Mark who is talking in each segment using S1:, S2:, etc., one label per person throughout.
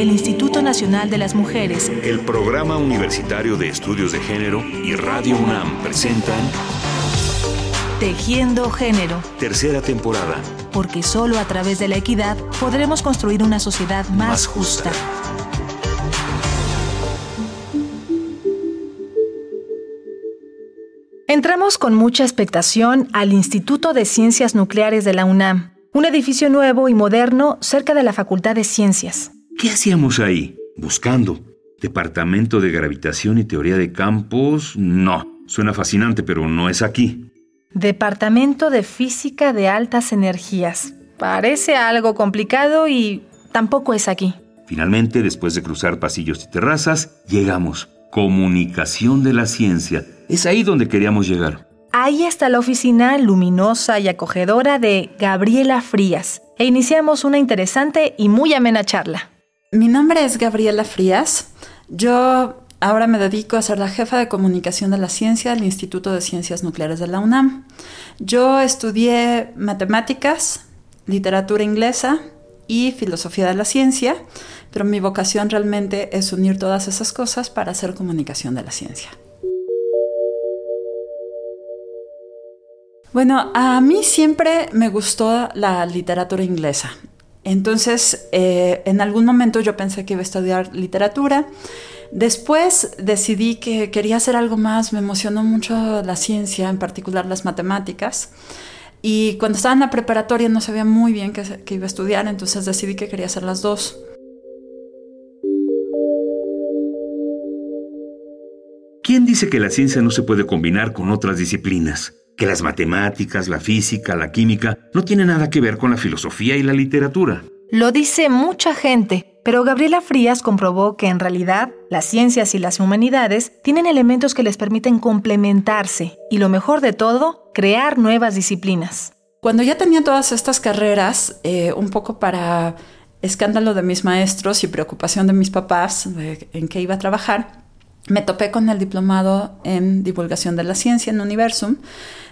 S1: el Instituto Nacional de las Mujeres,
S2: el Programa Universitario de Estudios de Género y Radio UNAM presentan
S1: Tejiendo Género,
S2: tercera temporada,
S1: porque solo a través de la equidad podremos construir una sociedad más,
S2: Más justa.
S1: justa. Entramos con mucha expectación al Instituto de Ciencias Nucleares de la UNAM, un edificio nuevo y moderno cerca de la Facultad de Ciencias.
S2: ¿Qué hacíamos ahí? Buscando. Departamento de Gravitación y Teoría de Campos, no. Suena fascinante, pero no es aquí.
S1: Departamento de Física de Altas Energías. Parece algo complicado y tampoco es aquí.
S2: Finalmente, después de cruzar pasillos y terrazas, llegamos. Comunicación de la ciencia. Es ahí donde queríamos llegar.
S1: Ahí está la oficina luminosa y acogedora de Gabriela Frías e iniciamos una interesante y muy amena charla.
S3: Mi nombre es Gabriela Frías. Yo ahora me dedico a ser la jefa de comunicación de la ciencia del Instituto de Ciencias Nucleares de la UNAM. Yo estudié matemáticas, literatura inglesa y filosofía de la ciencia, pero mi vocación realmente es unir todas esas cosas para hacer comunicación de la ciencia. Bueno, a mí siempre me gustó la literatura inglesa. Entonces, eh, en algún momento yo pensé que iba a estudiar literatura. Después decidí que quería hacer algo más, me emocionó mucho la ciencia, en particular las matemáticas. Y cuando estaba en la preparatoria no sabía muy bien qué, qué iba a estudiar, entonces decidí que quería hacer las dos.
S2: ¿Quién dice que la ciencia no se puede combinar con otras disciplinas? Que las matemáticas, la física, la química no tienen nada que ver con la filosofía y la literatura.
S1: Lo dice mucha gente, pero Gabriela Frías comprobó que en realidad las ciencias y las humanidades tienen elementos que les permiten complementarse y lo mejor de todo, crear nuevas disciplinas.
S3: Cuando ya tenía todas estas carreras, eh, un poco para escándalo de mis maestros y preocupación de mis papás de en qué iba a trabajar, me topé con el diplomado en divulgación de la ciencia en Universum.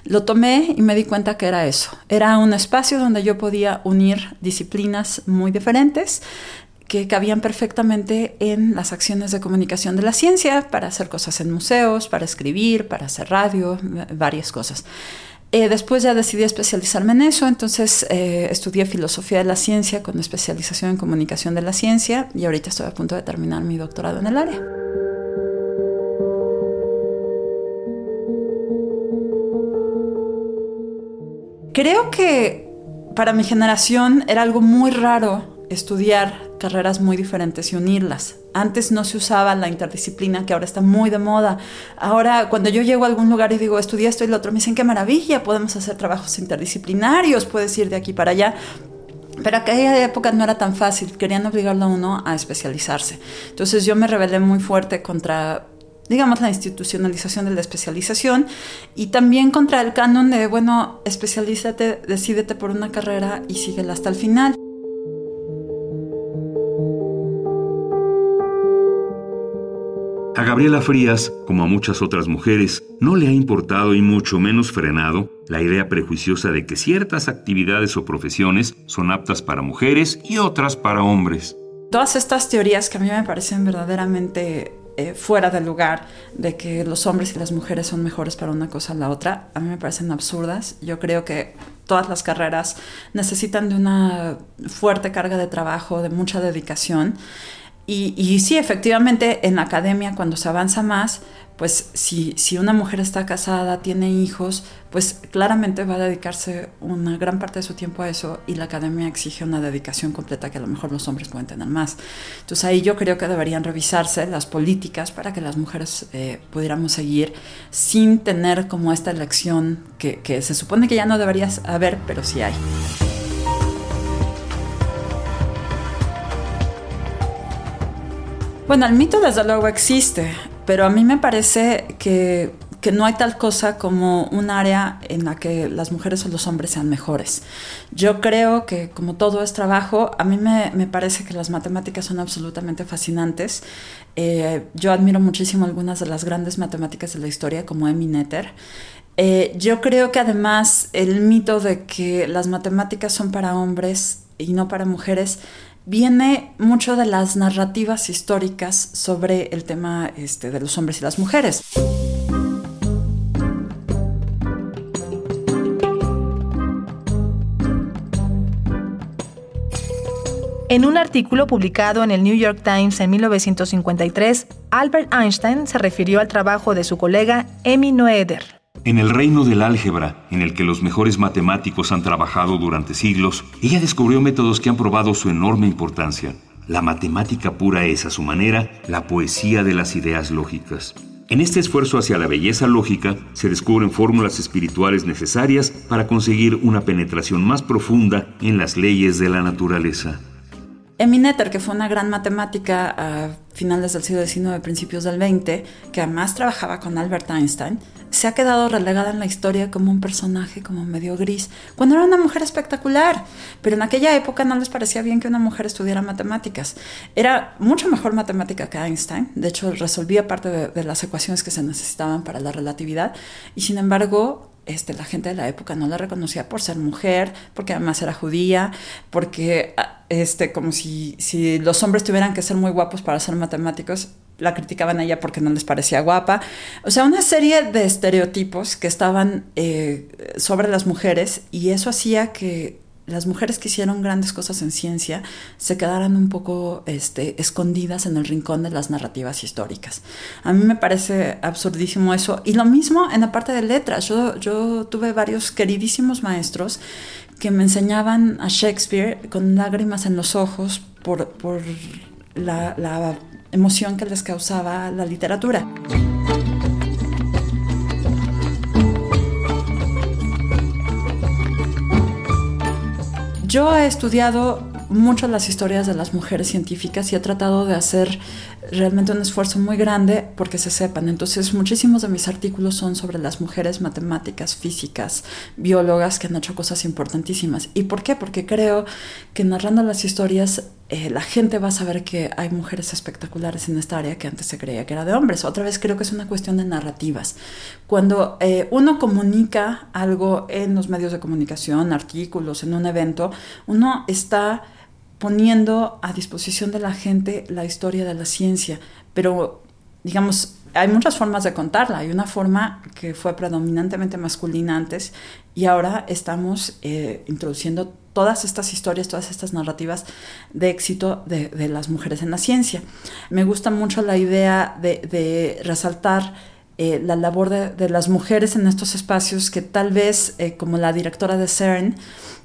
S3: Lo tomé y me di cuenta que era eso. Era un espacio donde yo podía unir disciplinas muy diferentes que cabían perfectamente en las acciones de comunicación de la ciencia para hacer cosas en museos, para escribir, para hacer radio, varias cosas. Eh, después ya decidí especializarme en eso, entonces eh, estudié filosofía de la ciencia con especialización en comunicación de la ciencia y ahorita estoy a punto de terminar mi doctorado en el área. Creo que para mi generación era algo muy raro estudiar carreras muy diferentes y unirlas. Antes no se usaba la interdisciplina que ahora está muy de moda. Ahora cuando yo llego a algún lugar y digo estudié esto y lo otro, me dicen qué maravilla, podemos hacer trabajos interdisciplinarios, puedes ir de aquí para allá. Pero aquella época no era tan fácil, querían obligarlo a uno a especializarse. Entonces yo me rebelé muy fuerte contra digamos, la institucionalización de la especialización y también contra el canon de, bueno, especialízate, decídete por una carrera y síguela hasta el final.
S2: A Gabriela Frías, como a muchas otras mujeres, no le ha importado y mucho menos frenado la idea prejuiciosa de que ciertas actividades o profesiones son aptas para mujeres y otras para hombres.
S3: Todas estas teorías que a mí me parecen verdaderamente eh, fuera del lugar de que los hombres y las mujeres son mejores para una cosa o la otra, a mí me parecen absurdas. Yo creo que todas las carreras necesitan de una fuerte carga de trabajo, de mucha dedicación. Y, y sí, efectivamente, en la academia, cuando se avanza más, pues si, si una mujer está casada, tiene hijos, pues claramente va a dedicarse una gran parte de su tiempo a eso y la academia exige una dedicación completa que a lo mejor los hombres pueden tener más. Entonces ahí yo creo que deberían revisarse las políticas para que las mujeres eh, pudiéramos seguir sin tener como esta elección que, que se supone que ya no debería haber, pero sí hay. Bueno, el mito desde luego existe, pero a mí me parece que, que, no hay tal cosa como un área en la que las mujeres o los hombres sean mejores. Yo creo que como todo es trabajo, a mí me, me parece que las matemáticas son absolutamente fascinantes. Eh, yo admiro muchísimo algunas de las grandes matemáticas de la historia, como Emmy Noether. Eh, yo creo que además el mito de que las matemáticas son para hombres y no para mujeres, viene mucho de las narrativas históricas sobre el tema este, de los hombres y las mujeres.
S1: En un artículo publicado en el New York Times en 1953, Albert Einstein se refirió al trabajo de su colega Emmy Noether.
S2: En el reino del álgebra, en el que los mejores matemáticos han trabajado durante siglos, ella descubrió métodos que han probado su enorme importancia. La matemática pura es, a su manera, la poesía de las ideas lógicas. En este esfuerzo hacia la belleza lógica se descubren fórmulas espirituales necesarias para conseguir una penetración más profunda en las leyes de la naturaleza.
S3: Emineter, que fue una gran matemática a finales del siglo XIX, principios del XX, que además trabajaba con Albert Einstein, se ha quedado relegada en la historia como un personaje como medio gris, cuando era una mujer espectacular. Pero en aquella época no les parecía bien que una mujer estudiara matemáticas. Era mucho mejor matemática que Einstein, de hecho resolvía parte de las ecuaciones que se necesitaban para la relatividad, y sin embargo este, la gente de la época no la reconocía por ser mujer, porque además era judía, porque ah, este, como si, si los hombres tuvieran que ser muy guapos para ser matemáticos, la criticaban a ella porque no les parecía guapa. O sea, una serie de estereotipos que estaban eh, sobre las mujeres y eso hacía que las mujeres que hicieron grandes cosas en ciencia se quedaran un poco este, escondidas en el rincón de las narrativas históricas. A mí me parece absurdísimo eso. Y lo mismo en la parte de letras. Yo, tuve varios queridísimos maestros que me enseñaban a Shakespeare con lágrimas en los ojos por, la emoción que les causaba la literatura. Yo he estudiado mucho las historias de las mujeres científicas y he tratado de hacer realmente un esfuerzo muy grande porque se sepan. Entonces, muchísimos de mis artículos son sobre las mujeres matemáticas, físicas, biólogas que han hecho cosas importantísimas. ¿Y por qué? Porque creo que narrando las historias eh, la gente va a saber que hay mujeres espectaculares en esta área que antes se creía que era de hombres. Otra vez creo que es una cuestión de narrativas. Cuando eh, uno comunica algo en los medios de comunicación, artículos, en un evento, uno está poniendo a disposición de la gente la historia de la ciencia, pero digamos, hay muchas formas de contarla. Hay una forma que fue predominantemente masculina antes y ahora estamos eh, introduciendo todas estas historias, todas estas narrativas de éxito de, las mujeres en la ciencia. Me gusta mucho la idea de, resaltar eh, la labor de, las mujeres en estos espacios que tal vez, eh, como la directora de CERN,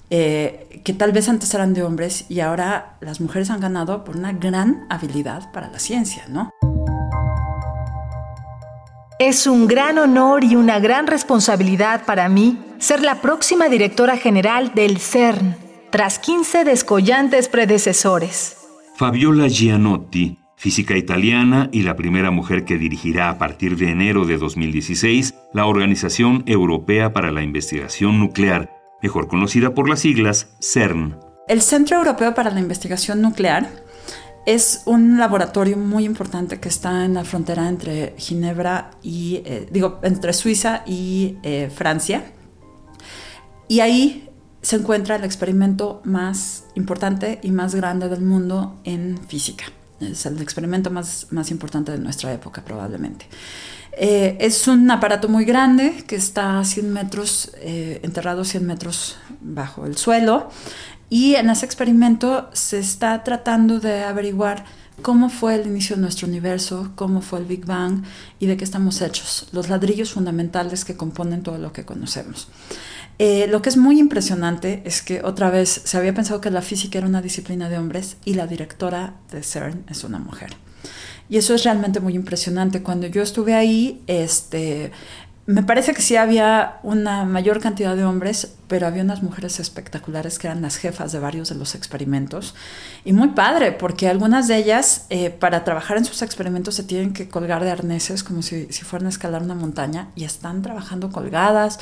S3: eh, que tal vez antes eran de hombres y ahora las mujeres han ganado por una gran habilidad para la ciencia, ¿no?
S1: Es un gran honor y una gran responsabilidad para mí ser la próxima directora general del CERN, tras 15 descollantes predecesores.
S2: Fabiola Gianotti, física italiana y la primera mujer que dirigirá a partir de enero de 2016 la Organización Europea para la Investigación Nuclear, mejor conocida por las siglas CERN.
S3: El Centro Europeo para la Investigación Nuclear es un laboratorio muy importante que está en la frontera entre Ginebra y, eh, digo, entre Suiza y eh, Francia. Y ahí se encuentra el experimento más importante y más grande del mundo en física. Es el experimento más, más importante de nuestra época probablemente. Eh, es un aparato muy grande que está a 100 metros, eh, enterrado 100 metros bajo el suelo. Y en ese experimento se está tratando de averiguar cómo fue el inicio de nuestro universo, cómo fue el Big Bang y de qué estamos hechos, los ladrillos fundamentales que componen todo lo que conocemos. Eh, lo que es muy impresionante es que otra vez se había pensado que la física era una disciplina de hombres y la directora de CERN es una mujer. Y eso es realmente muy impresionante. Cuando yo estuve ahí, este, me parece que sí había una mayor cantidad de hombres, pero había unas mujeres espectaculares que eran las jefas de varios de los experimentos. Y muy padre, porque algunas de ellas, eh, para trabajar en sus experimentos, se tienen que colgar de arneses como si, fueran a escalar una montaña y están trabajando colgadas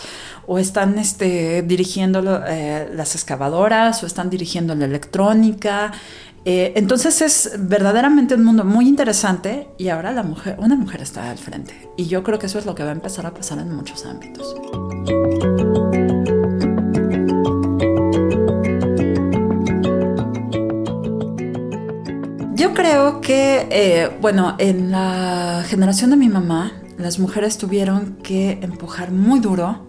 S3: o están este, dirigiendo eh, las excavadoras o están dirigiendo la electrónica. Eh, entonces es verdaderamente un mundo muy interesante y ahora la mujer, una mujer está al frente. Y yo creo que eso es lo que va a empezar a pasar en muchos ámbitos. Yo creo que, eh, bueno, en la generación de mi mamá, las mujeres tuvieron que empujar muy duro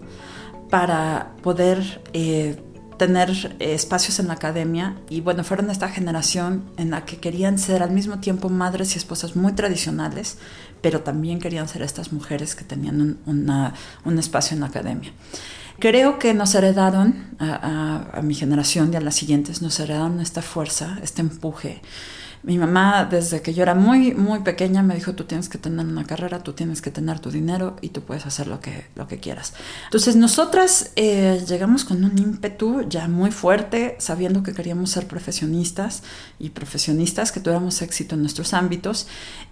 S3: para poder eh, tener espacios en la academia y bueno, fueron esta generación en la que querían ser al mismo tiempo madres y esposas muy tradicionales, pero también querían ser estas mujeres que tenían un, espacio en la academia. Creo que nos heredaron, a, a mi generación y a las siguientes, nos heredaron esta fuerza, este empuje mi mamá, desde que yo era muy, muy pequeña, me dijo, tú tienes que tener una carrera, tú tienes que tener tu dinero y tú puedes hacer lo que, lo que quieras. Entonces, nosotras eh, llegamos con un ímpetu ya muy fuerte, sabiendo que queríamos ser profesionistas y profesionistas, que tuviéramos éxito en nuestros ámbitos.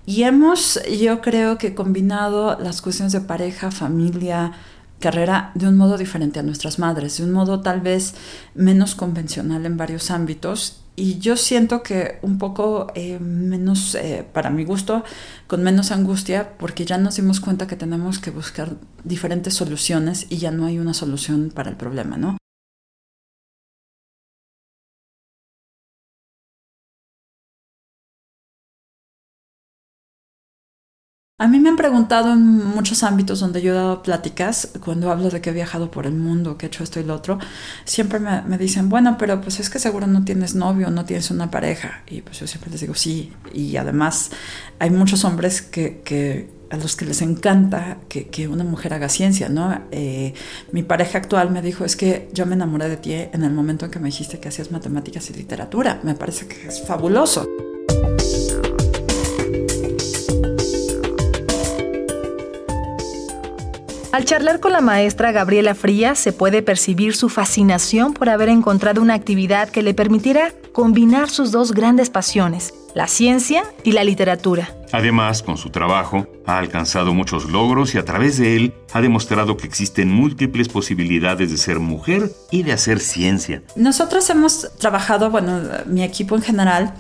S3: Y hemos, yo creo que combinado las cuestiones de pareja, familia, carrera de un modo diferente a nuestras madres, de un modo tal vez menos convencional en varios ámbitos y yo siento que un poco eh, menos, eh, para mi gusto, con menos angustia, porque ya nos dimos cuenta que tenemos que buscar diferentes soluciones y ya no hay una solución para el problema, ¿no? A mí me han preguntado en muchos ámbitos donde yo he dado pláticas, cuando hablo de que he viajado por el mundo, que he hecho esto y lo otro, siempre me, dicen, bueno, pero pues es que seguro no tienes novio, no tienes una pareja. Y pues yo siempre les digo, sí. Y además hay muchos hombres que, a los que les encanta que, una mujer haga ciencia, ¿no? Eh, mi pareja actual me dijo, es que yo me enamoré de ti en el momento en que me dijiste que hacías matemáticas y literatura. Me parece que es fabuloso.
S1: Al charlar con la maestra Gabriela Frías se puede percibir su fascinación por haber encontrado una actividad que le permitiera combinar sus dos grandes pasiones, la ciencia y la literatura.
S2: Además, con su trabajo, ha alcanzado muchos logros y a través de él ha demostrado que existen múltiples posibilidades de ser mujer y de hacer ciencia.
S3: Nosotros hemos trabajado, bueno, mi equipo en general,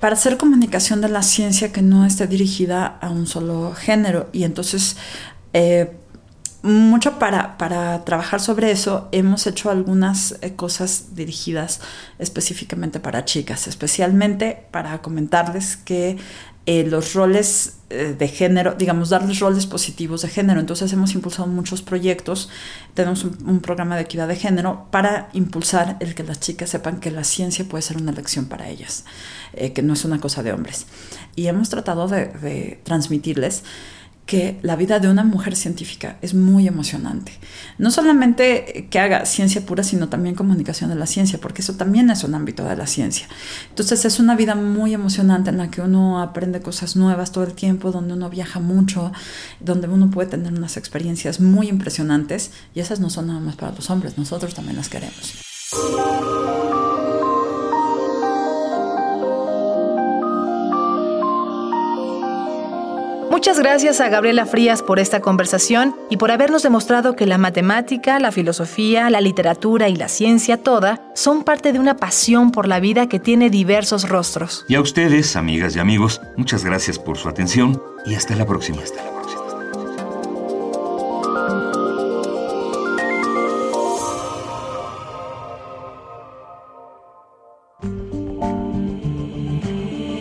S3: para hacer comunicación de la ciencia que no esté dirigida a un solo género. Y entonces, eh, mucho para, trabajar sobre eso, hemos hecho algunas eh, cosas dirigidas específicamente para chicas, especialmente para comentarles que eh, los roles eh, de género, digamos, darles roles positivos de género. Entonces hemos impulsado muchos proyectos, tenemos un, programa de equidad de género para impulsar el que las chicas sepan que la ciencia puede ser una lección para ellas, que no es una cosa de hombres. Y hemos tratado de transmitirles que la vida de una mujer científica es muy emocionante. No solamente que haga ciencia pura, sino también comunicación de la ciencia, porque eso también es un ámbito de la ciencia. Entonces es una vida muy emocionante en la que uno aprende cosas nuevas todo el tiempo, donde uno viaja mucho, donde uno puede tener unas experiencias muy impresionantes y esas no son nada más para los hombres, nosotros también las queremos.
S1: Muchas gracias a Gabriela Frías por esta conversación y por habernos demostrado que la matemática, la filosofía, la literatura y la ciencia toda son parte de una pasión por la vida que tiene diversos rostros.
S2: Y a ustedes, amigas y amigos, muchas gracias por su atención y hasta la próxima. Hasta la próxima.